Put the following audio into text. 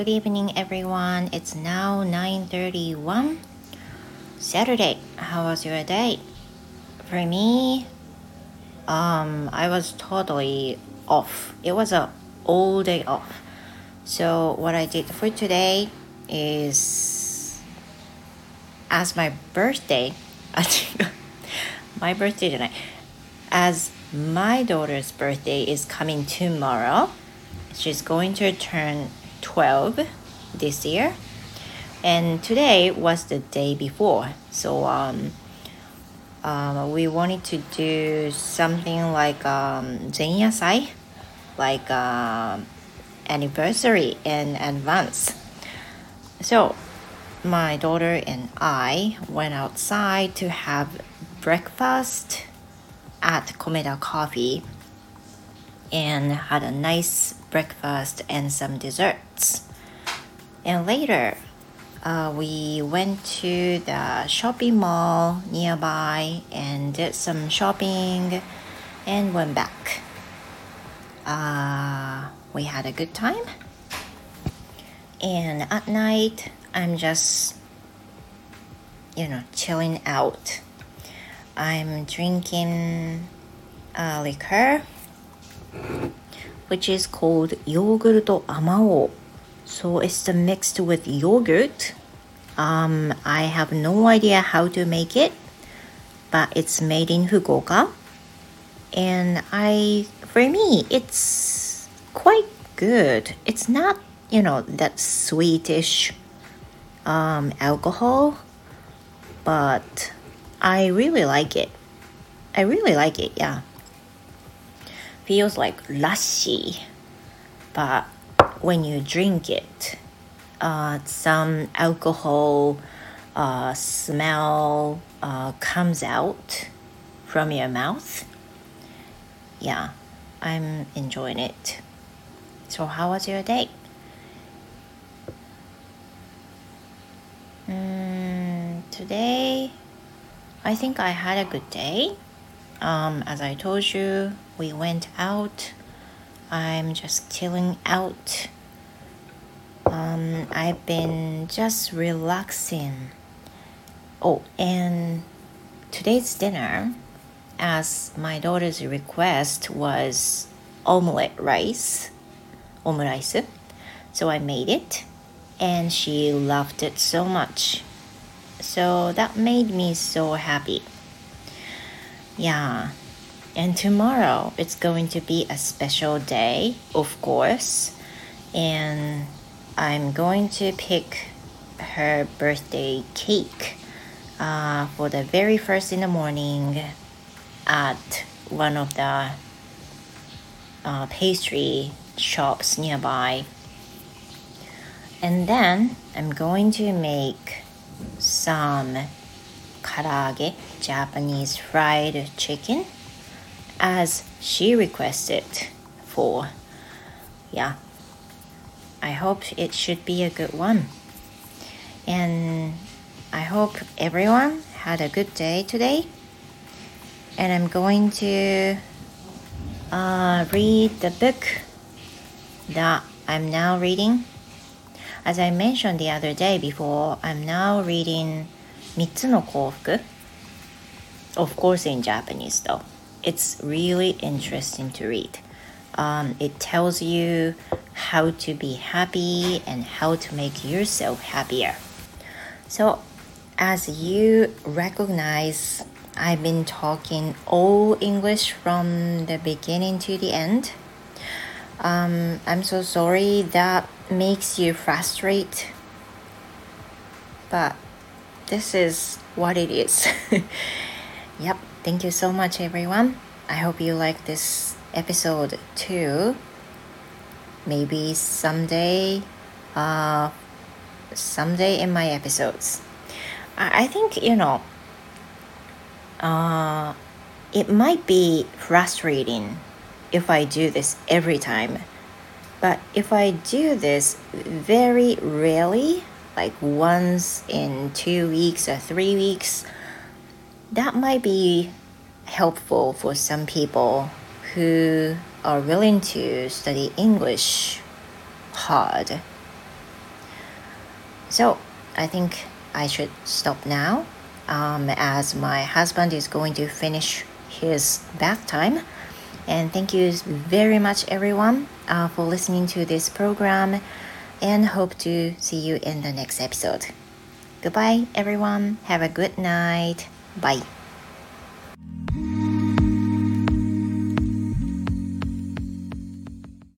Good evening, everyone. It's now 9:31 Saturday. How was your day? For me, um, I was totally off. It was a all day off. So what I did for today is as my birthday, my birthday tonight, as my daughter's birthday is coming tomorrow. She's going to turn 12 this year. And today was the day before. So um, um, we wanted to do something like um, Sai, like uh, anniversary in advance. So my daughter and I went outside to have breakfast at Komeda Coffee and had a nice breakfast and some desserts. And later, uh, we went to the shopping mall nearby and did some shopping and went back. Uh, we had a good time. And at night, I'm just, you know, chilling out. I'm drinking a liquor which is called yogurt Amaou. So it's mixed with yogurt. Um, I have no idea how to make it, but it's made in Fukuoka. And I, for me, it's quite good. It's not, you know, that sweetish um, alcohol, but I really like it. I really like it, yeah feels like lassi, but when you drink it, uh, some alcohol uh, smell uh, comes out from your mouth. Yeah, I'm enjoying it. So, how was your day? Mm, today, I think I had a good day. Um, as I told you, we went out. I'm just chilling out. Um, I've been just relaxing. Oh, and today's dinner, as my daughter's request was omelette rice, omurice. So I made it, and she loved it so much. So that made me so happy. Yeah. And tomorrow it's going to be a special day, of course. And I'm going to pick her birthday cake uh, for the very first in the morning at one of the uh, pastry shops nearby. And then I'm going to make some karaage, Japanese fried chicken, as she requested for. Yeah, I hope it should be a good one. And I hope everyone had a good day today. And I'm going to uh, read the book that I'm now reading. As I mentioned the other day before, I'm now reading 3つの幸福 Of course in Japanese though. It's really interesting to read. Um, it tells you how to be happy and how to make yourself happier. So, as you recognize, I've been talking all English from the beginning to the end. Um, I'm so sorry that makes you frustrated, but this is what it is. yep, thank you so much, everyone. I hope you like this episode too. Maybe someday, uh, someday in my episodes. I, I think, you know, uh, it might be frustrating if I do this every time. But if I do this very rarely, like once in two weeks or three weeks, that might be helpful for some people who are willing to study English hard. So I think I should stop now um, as my husband is going to finish his bath time. And thank you very much, everyone, uh, for listening to this program and hope to see you in the next episode. Goodbye, everyone. Have a good night. Bye.